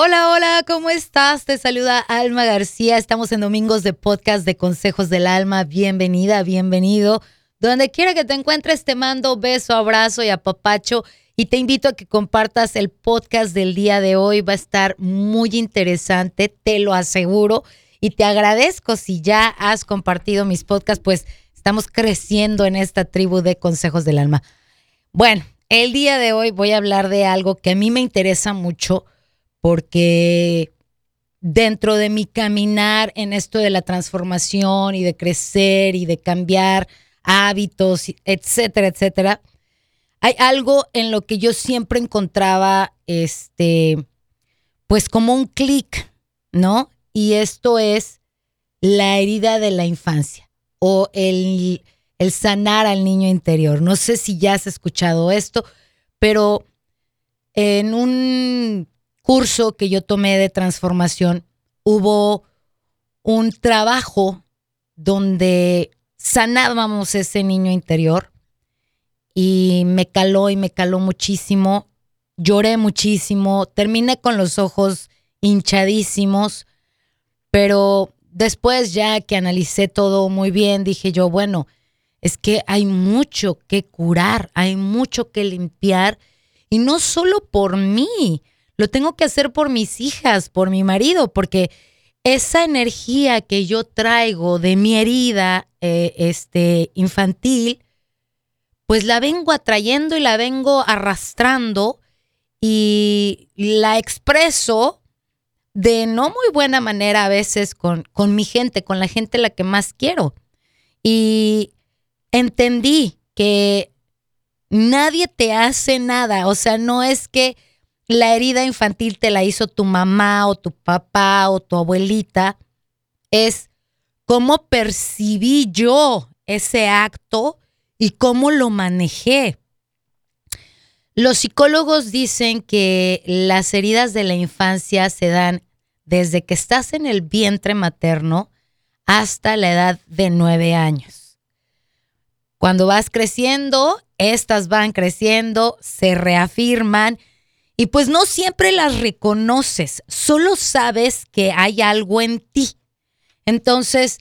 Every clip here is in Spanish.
Hola, hola, ¿cómo estás? Te saluda Alma García. Estamos en Domingos de Podcast de Consejos del Alma. Bienvenida, bienvenido. Donde quiera que te encuentres, te mando beso, abrazo y apapacho. Y te invito a que compartas el podcast del día de hoy. Va a estar muy interesante, te lo aseguro. Y te agradezco si ya has compartido mis podcasts, pues estamos creciendo en esta tribu de Consejos del Alma. Bueno, el día de hoy voy a hablar de algo que a mí me interesa mucho porque dentro de mi caminar en esto de la transformación y de crecer y de cambiar hábitos, etcétera, etcétera, hay algo en lo que yo siempre encontraba, este, pues como un clic, ¿no? Y esto es la herida de la infancia o el, el sanar al niño interior. No sé si ya has escuchado esto, pero en un curso que yo tomé de transformación, hubo un trabajo donde sanábamos ese niño interior y me caló y me caló muchísimo. Lloré muchísimo, terminé con los ojos hinchadísimos, pero después ya que analicé todo muy bien, dije yo, bueno, es que hay mucho que curar, hay mucho que limpiar y no solo por mí, lo tengo que hacer por mis hijas, por mi marido, porque esa energía que yo traigo de mi herida eh, este, infantil, pues la vengo atrayendo y la vengo arrastrando y la expreso de no muy buena manera a veces con, con mi gente, con la gente la que más quiero. Y entendí que nadie te hace nada, o sea, no es que la herida infantil te la hizo tu mamá o tu papá o tu abuelita, es cómo percibí yo ese acto y cómo lo manejé. Los psicólogos dicen que las heridas de la infancia se dan desde que estás en el vientre materno hasta la edad de nueve años. Cuando vas creciendo, estas van creciendo, se reafirman y pues no siempre las reconoces, solo sabes que hay algo en ti. Entonces,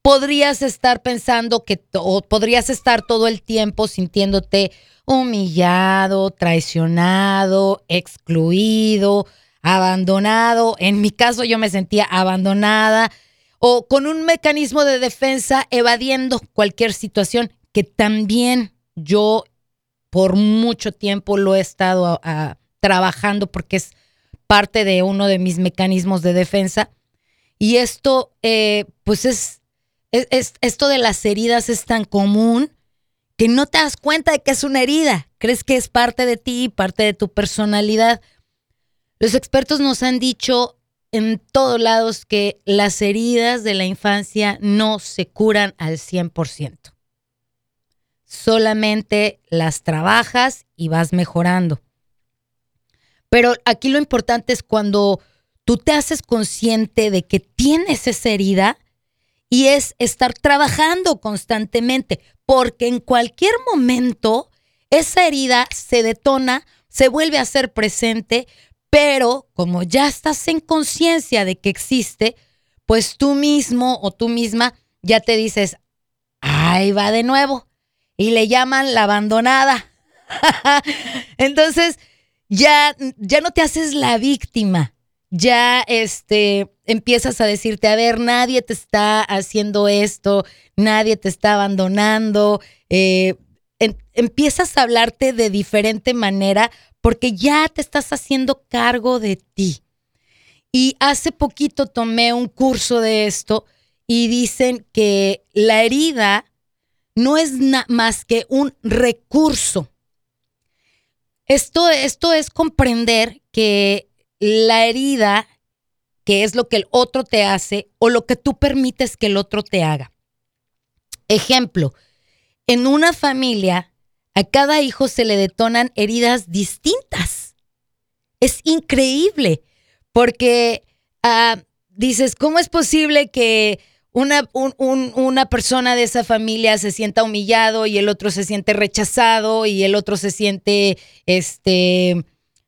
podrías estar pensando que, o podrías estar todo el tiempo sintiéndote humillado, traicionado, excluido, abandonado. En mi caso yo me sentía abandonada o con un mecanismo de defensa evadiendo cualquier situación que también yo por mucho tiempo lo he estado trabajando porque es parte de uno de mis mecanismos de defensa. Y esto, eh, pues es, es, esto de las heridas es tan común que no te das cuenta de que es una herida. Crees que es parte de ti, parte de tu personalidad. Los expertos nos han dicho en todos lados que las heridas de la infancia no se curan al 100% solamente las trabajas y vas mejorando. Pero aquí lo importante es cuando tú te haces consciente de que tienes esa herida y es estar trabajando constantemente, porque en cualquier momento esa herida se detona, se vuelve a ser presente, pero como ya estás en conciencia de que existe, pues tú mismo o tú misma ya te dices, ahí va de nuevo y le llaman la abandonada. Entonces, ya, ya no te haces la víctima. Ya este, empiezas a decirte, a ver, nadie te está haciendo esto, nadie te está abandonando. Eh, empiezas a hablarte de diferente manera porque ya te estás haciendo cargo de ti. Y hace poquito tomé un curso de esto y dicen que la herida no es más que un recurso. Esto, esto es comprender que la herida, que es lo que el otro te hace o lo que tú permites que el otro te haga. Ejemplo, en una familia a cada hijo se le detonan heridas distintas. Es increíble porque ah, dices, ¿cómo es posible que una, una persona de esa familia se sienta humillado y el otro se siente rechazado y el otro se siente este,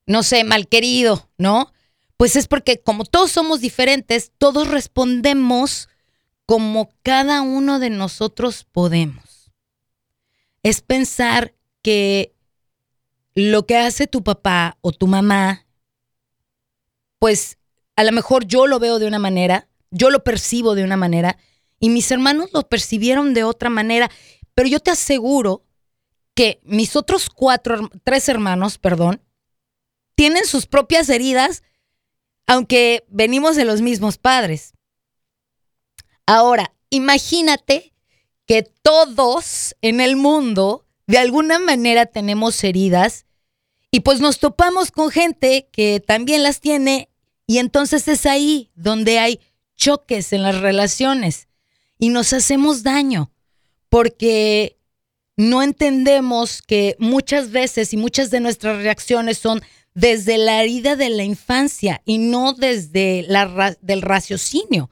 no sé, mal querido, ¿no? Pues es porque como todos somos diferentes, todos respondemos como cada uno de nosotros podemos. Es pensar que lo que hace tu papá o tu mamá, pues a lo mejor yo lo veo de una manera, yo lo percibo de una manera y mis hermanos lo percibieron de otra manera, pero yo te aseguro que mis otros cuatro, tres hermanos, perdón, tienen sus propias heridas, aunque venimos de los mismos padres. Ahora, imagínate que todos en el mundo de alguna manera tenemos heridas y pues nos topamos con gente que también las tiene y entonces es ahí donde hay choques en las relaciones y nos hacemos daño porque no entendemos que muchas veces y muchas de nuestras reacciones son desde la herida de la infancia y no desde la del raciocinio.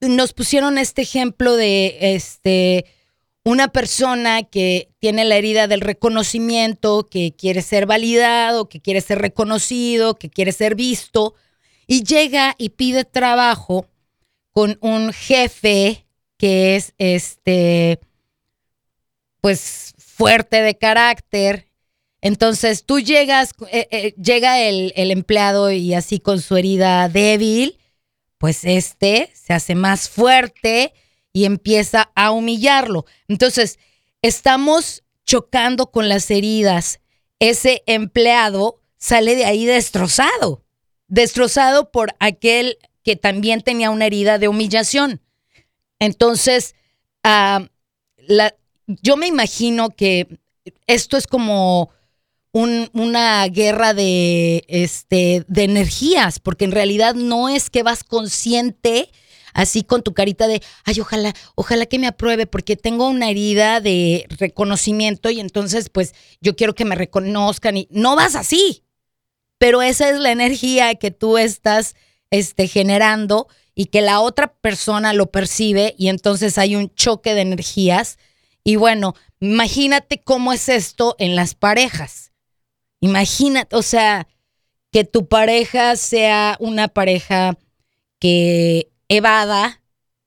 Nos pusieron este ejemplo de este una persona que tiene la herida del reconocimiento, que quiere ser validado, que quiere ser reconocido, que quiere ser visto, y llega y pide trabajo con un jefe que es este, pues fuerte de carácter. Entonces tú llegas, eh, eh, llega el, el empleado y así con su herida débil, pues este se hace más fuerte y empieza a humillarlo. Entonces, estamos chocando con las heridas. Ese empleado sale de ahí destrozado, destrozado por aquel que también tenía una herida de humillación. Entonces, ah, yo me imagino que esto es como una guerra de, este, de energías, porque en realidad no es que vas consciente así con tu carita de, ay, ojalá, ojalá que me apruebe porque tengo una herida de reconocimiento y entonces pues yo quiero que me reconozcan y no vas así. Pero esa es la energía que tú estás este, generando y que la otra persona lo percibe y entonces hay un choque de energías. Y bueno, imagínate cómo es esto en las parejas. Imagínate, o sea, que tu pareja sea una pareja que evada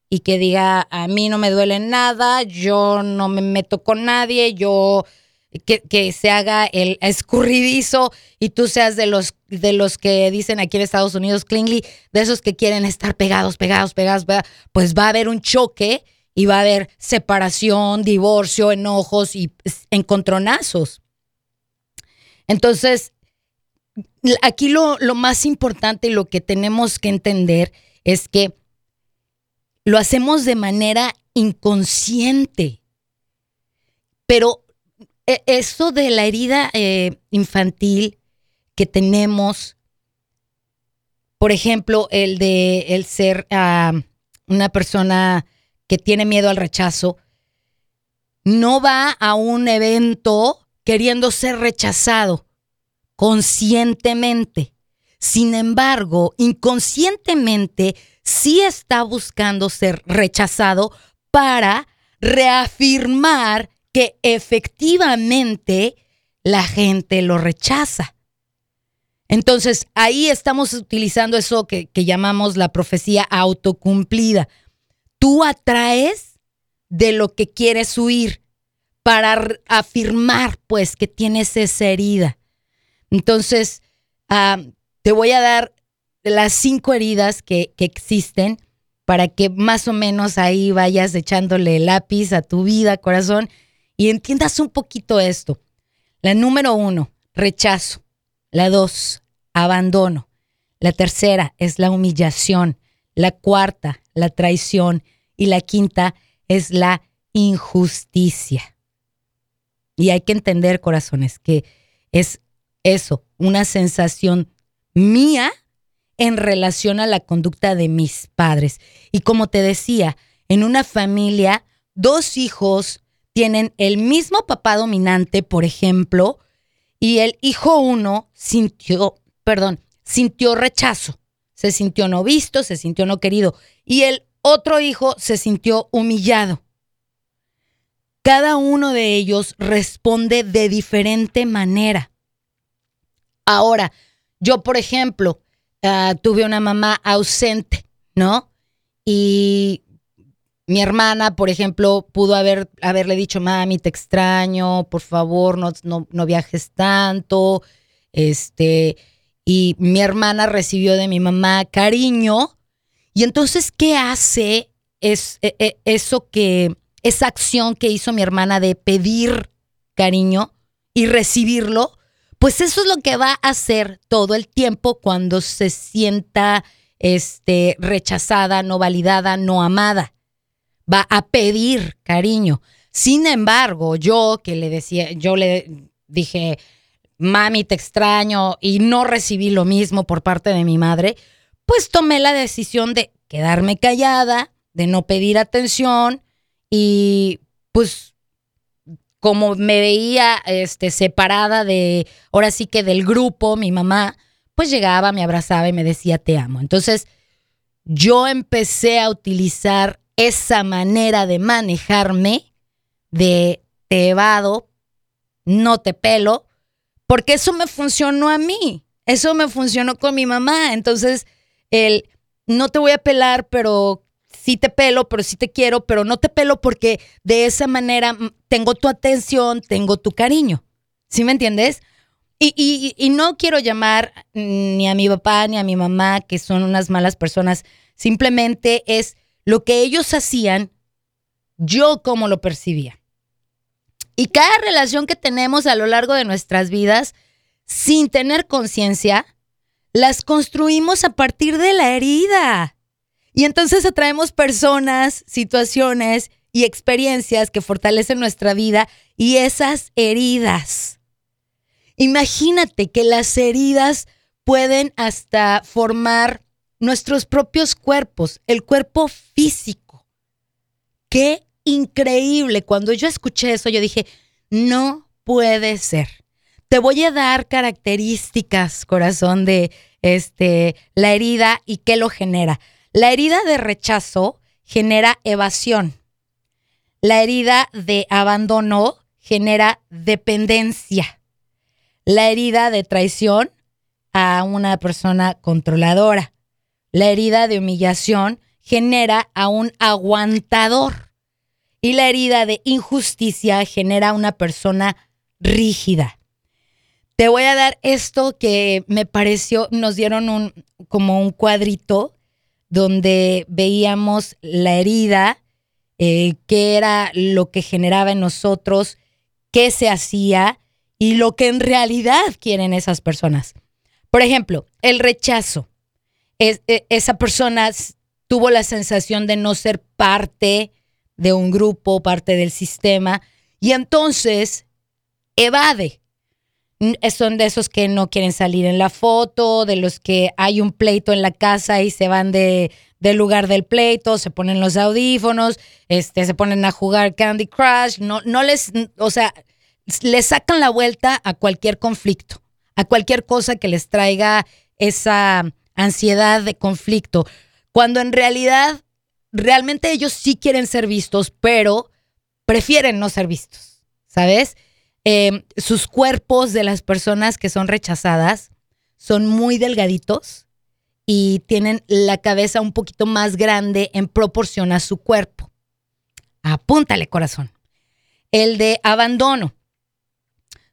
y que diga, a mí no me duele nada, yo no me meto con nadie, yo que, se haga el escurridizo y tú seas de los, de los que dicen aquí en Estados Unidos, clingy, de esos que quieren estar pegados, pegados, pegados, pues va a haber un choque y va a haber separación, divorcio, enojos y encontronazos. Entonces, aquí lo, lo más importante y lo que tenemos que entender es que lo hacemos de manera inconsciente. Pero eso de la herida eh, infantil que tenemos, por ejemplo, el de el ser ah, una persona que tiene miedo al rechazo, no va a un evento queriendo ser rechazado conscientemente. Sin embargo, inconscientemente sí está buscando ser rechazado para reafirmar que efectivamente la gente lo rechaza. Entonces, ahí estamos utilizando eso que, que, llamamos la profecía autocumplida. Tú atraes de lo que quieres huir para afirmar, pues, que tienes esa herida. Entonces, ah, te voy a dar las cinco heridas que, existen para que más o menos ahí vayas echándole lápiz a tu vida, corazón, y entiendas un poquito esto. La número uno, rechazo. La dos, abandono. La tercera es la humillación. La cuarta, la traición. Y la quinta es la injusticia. Y hay que entender, corazones, que es eso, una sensación mía en relación a la conducta de mis padres. Y como te decía, en una familia, dos hijos tienen el mismo papá dominante, por ejemplo, y el hijo uno sintió, perdón, sintió rechazo, se sintió no visto, se sintió no querido, y el otro hijo se sintió humillado. Cada uno de ellos responde de diferente manera. Ahora, yo, por ejemplo, ah, tuve una mamá ausente, ¿no? Y mi hermana, por ejemplo, pudo haber, haberle dicho, mami, te extraño, por favor, no, no, viajes tanto. Este, y mi hermana recibió de mi mamá cariño. Y entonces, ¿qué hace es, e, e, eso que, esa acción que hizo mi hermana de pedir cariño y recibirlo? Pues eso es lo que va a hacer todo el tiempo cuando se sienta este, rechazada, no validada, no amada. Va a pedir cariño. Sin embargo, yo que le decía, yo le dije, mami, te extraño, y no recibí lo mismo por parte de mi madre, pues tomé la decisión de quedarme callada, de no pedir atención y pues como me veía este, separada de, ahora sí que del grupo, mi mamá, pues llegaba, me abrazaba y me decía te amo. Entonces yo empecé a utilizar esa manera de manejarme, de te evado, no te pelo, porque eso me funcionó a mí, eso me funcionó con mi mamá. Entonces, el no te voy a pelar, pero sí te pelo, pero sí te quiero, pero no te pelo porque de esa manera mm, tengo tu atención, tengo tu cariño. ¿Sí me entiendes? Y, y, no quiero llamar ni a mi papá ni a mi mamá que son unas malas personas. Simplemente es lo que ellos hacían, yo como lo percibía. Y cada relación que tenemos a lo largo de nuestras vidas, sin tener conciencia, las construimos a partir de la herida. Y entonces atraemos personas, situaciones y experiencias que fortalecen nuestra vida y esas heridas. Imagínate que las heridas pueden hasta formar nuestros propios cuerpos, el cuerpo físico. Qué increíble. Cuando yo escuché eso, yo dije, no puede ser. Te voy a dar características, corazón, de este, la herida y qué lo genera. La herida de rechazo genera evasión. La herida de abandono genera dependencia. La herida de traición a una persona controladora. La herida de humillación genera a un aguantador y la herida de injusticia genera una persona rígida. Te voy a dar esto que me pareció, nos dieron un como un cuadrito donde veíamos la herida, eh, qué era lo que generaba en nosotros, qué se hacía y lo que en realidad quieren esas personas. Por ejemplo, el rechazo. Es, e, esa persona tuvo la sensación de no ser parte de un grupo, parte del sistema, y entonces evade. Son de esos que no quieren salir en la foto, de los que hay un pleito en la casa y se van de, del lugar del pleito, se ponen los audífonos, este, se ponen a jugar Candy Crush, no, no les, o sea, les sacan la vuelta a cualquier conflicto, a cualquier cosa que les traiga esa ansiedad de conflicto, cuando en realidad realmente ellos sí quieren ser vistos, pero prefieren no ser vistos, ¿sabes? Em, sus cuerpos de las personas que son rechazadas son muy delgaditos y tienen la cabeza un poquito más grande en proporción a su cuerpo. Apúntale, corazón. El de abandono.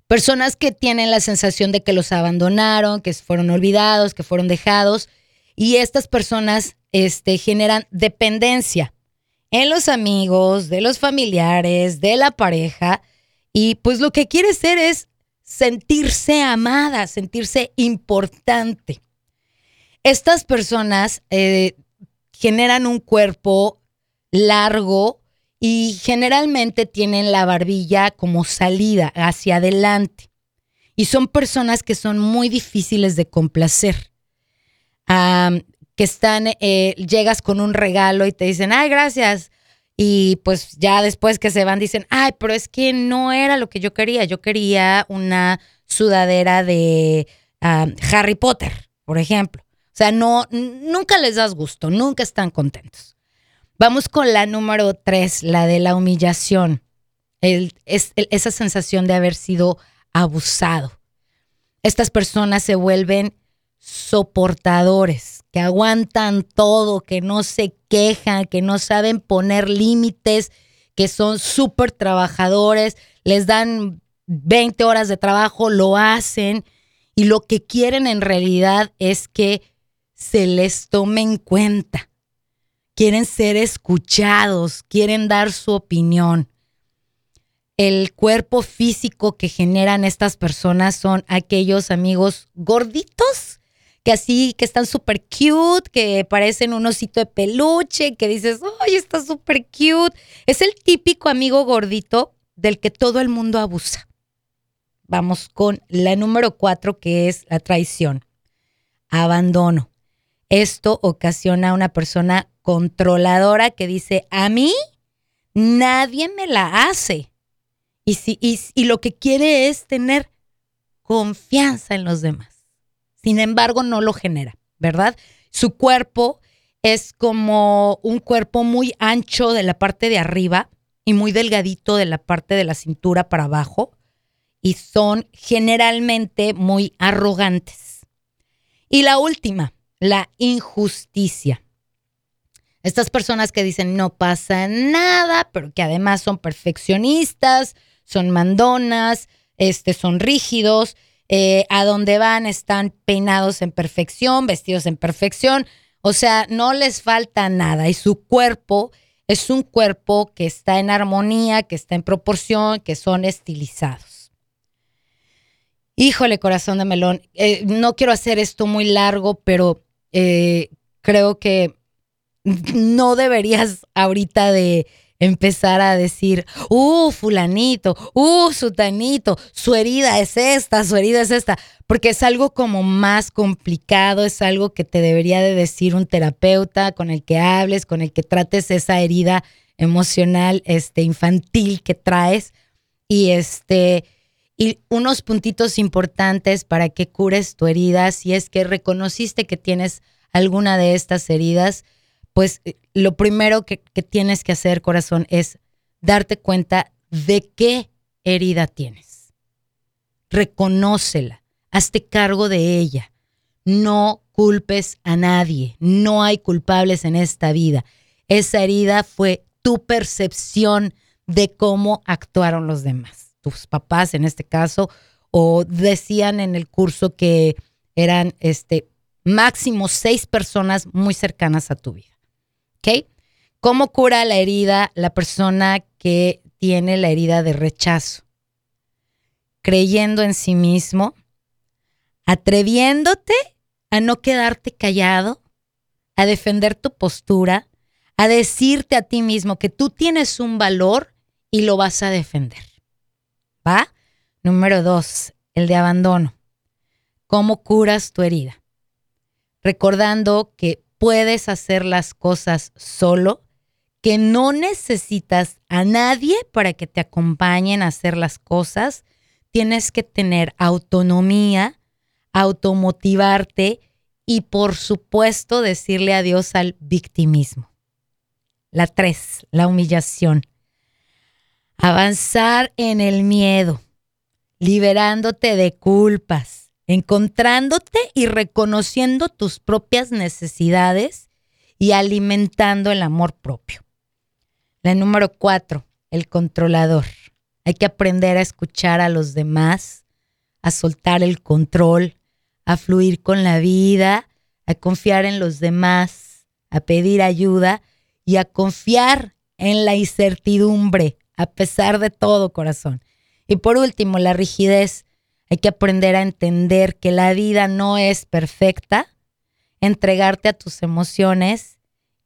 Personas que tienen la sensación de que los abandonaron, que fueron olvidados, que fueron dejados. Y estas personas este, generan dependencia en los amigos, de los familiares, de la pareja. Y pues lo que quiere ser es sentirse amada, sentirse importante. Estas personas eh, generan un cuerpo largo y generalmente tienen la barbilla como salida hacia adelante. Y son personas que son muy difíciles de complacer que están, eh, llegas con un regalo y te dicen, ay, gracias. Y pues ya después que se van dicen, ay, pero es que no era lo que yo quería. Yo quería una sudadera de Harry Potter, por ejemplo. O sea, no, nunca les das gusto, nunca están contentos. Vamos con la número tres, la de la humillación. es, esa sensación de haber sido abusado. Estas personas se vuelven soportadores, que aguantan todo, que no se quejan, que no saben poner límites, que son súper trabajadores, les dan 20 horas de trabajo, lo hacen y lo que quieren en realidad es que se les tome en cuenta. Quieren ser escuchados, quieren dar su opinión. El cuerpo físico que generan estas personas son aquellos amigos gorditos, que así, que están súper cute, que parecen un osito de peluche, que dices, ¡ay, está súper cute! Es el típico amigo gordito del que todo el mundo abusa. Vamos con la número cuatro, que es la traición. Abandono. Esto ocasiona a una persona controladora que dice, a mí nadie me la hace. Y, si, y lo que quiere es tener confianza en los demás sin embargo no lo genera, ¿verdad? Su cuerpo es como un cuerpo muy ancho de la parte de arriba y muy delgadito de la parte de la cintura para abajo y son generalmente muy arrogantes. Y la última, la injusticia. Estas personas que dicen no pasa nada, pero que además son perfeccionistas, son mandonas, este, son rígidos eh, a donde van están peinados en perfección, vestidos en perfección, o sea, no les falta nada. Y su cuerpo es un cuerpo que está en armonía, que está en proporción, que son estilizados. Híjole, corazón de melón, eh, no quiero hacer esto muy largo, pero eh, creo que no deberías ahorita de empezar a decir, uh, fulanito, uh, sutanito, su herida es esta, su herida es esta, porque es algo como más complicado, es algo que te debería de decir un terapeuta con el que hables, con el que trates esa herida emocional, este, infantil que traes. Y este, y unos puntitos importantes para que cures tu herida, si es que reconociste que tienes alguna de estas heridas, pues eh, lo primero que, tienes que hacer, corazón, es darte cuenta de qué herida tienes. Reconócela, hazte cargo de ella. No culpes a nadie, no hay culpables en esta vida. Esa herida fue tu percepción de cómo actuaron los demás. Tus papás en este caso, o decían en el curso que eran este máximo seis personas muy cercanas a tu vida. ¿Cómo cura la herida la persona que tiene la herida de rechazo? Creyendo en sí mismo, atreviéndote a no quedarte callado, a defender tu postura, a decirte a ti mismo que tú tienes un valor y lo vas a defender. ¿Va? Número dos, el de abandono. ¿Cómo curas tu herida? Recordando que puedes hacer las cosas solo, que no necesitas a nadie para que te acompañen a hacer las cosas. Tienes que tener autonomía, automotivarte y por supuesto decirle adiós al victimismo. La tres, la humillación. Avanzar en el miedo, liberándote de culpas encontrándote y reconociendo tus propias necesidades y alimentando el amor propio. La número cuatro, el controlador. Hay que aprender a escuchar a los demás, a soltar el control, a fluir con la vida, a confiar en los demás, a pedir ayuda y a confiar en la incertidumbre, a pesar de todo, corazón. Y por último, la rigidez hay que aprender a entender que la vida no es perfecta, entregarte a tus emociones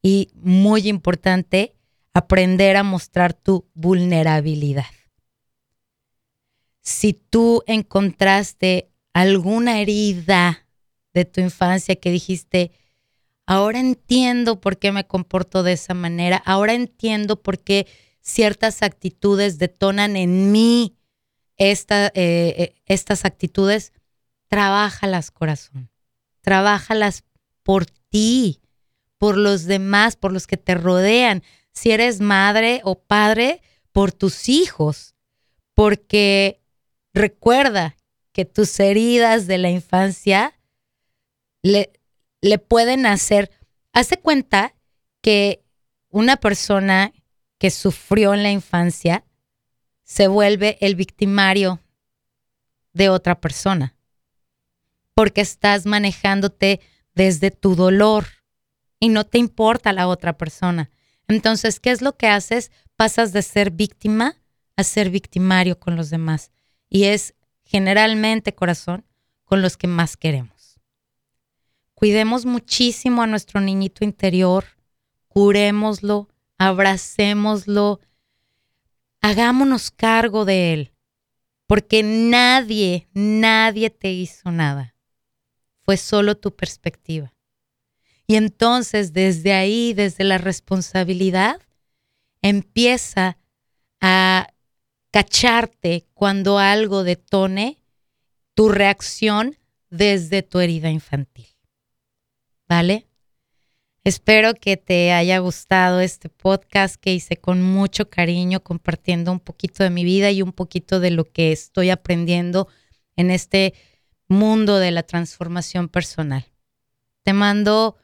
y, muy importante, aprender a mostrar tu vulnerabilidad. Si tú encontraste alguna herida de tu infancia que dijiste, ahora entiendo por qué me comporto de esa manera, ahora entiendo por qué ciertas actitudes detonan en mí eh, eh, estas actitudes, trabájalas, corazón. Trabájalas por ti, por los demás, por los que te rodean. Si eres madre o padre, por tus hijos. Porque recuerda que que tus heridas de la infancia le, le pueden hacer. Hace cuenta que una persona que sufrió en la infancia se vuelve el victimario de otra persona, porque estás manejándote desde tu dolor y no te importa la otra persona. Entonces, ¿qué es lo que haces? Pasas de ser víctima a ser victimario con los demás. Y es generalmente, corazón, con los que más queremos. Cuidemos muchísimo a nuestro niñito interior, curémoslo, abracémoslo, hagámonos cargo de él, porque nadie, nadie te hizo nada. Fue solo tu perspectiva. Y entonces desde ahí, desde la responsabilidad, empieza a cacharte cuando algo detone tu reacción desde tu herida infantil. ¿Vale? Espero que te haya gustado este podcast que hice con mucho cariño, compartiendo un poquito de mi vida y un poquito de lo que estoy aprendiendo en este mundo de la transformación personal. Te mando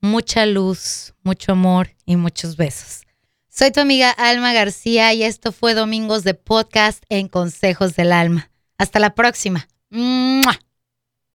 mucha luz, mucho amor y muchos besos. Soy tu amiga Alma García y esto fue Domingos de Podcast en Consejos del Alma. Hasta la próxima.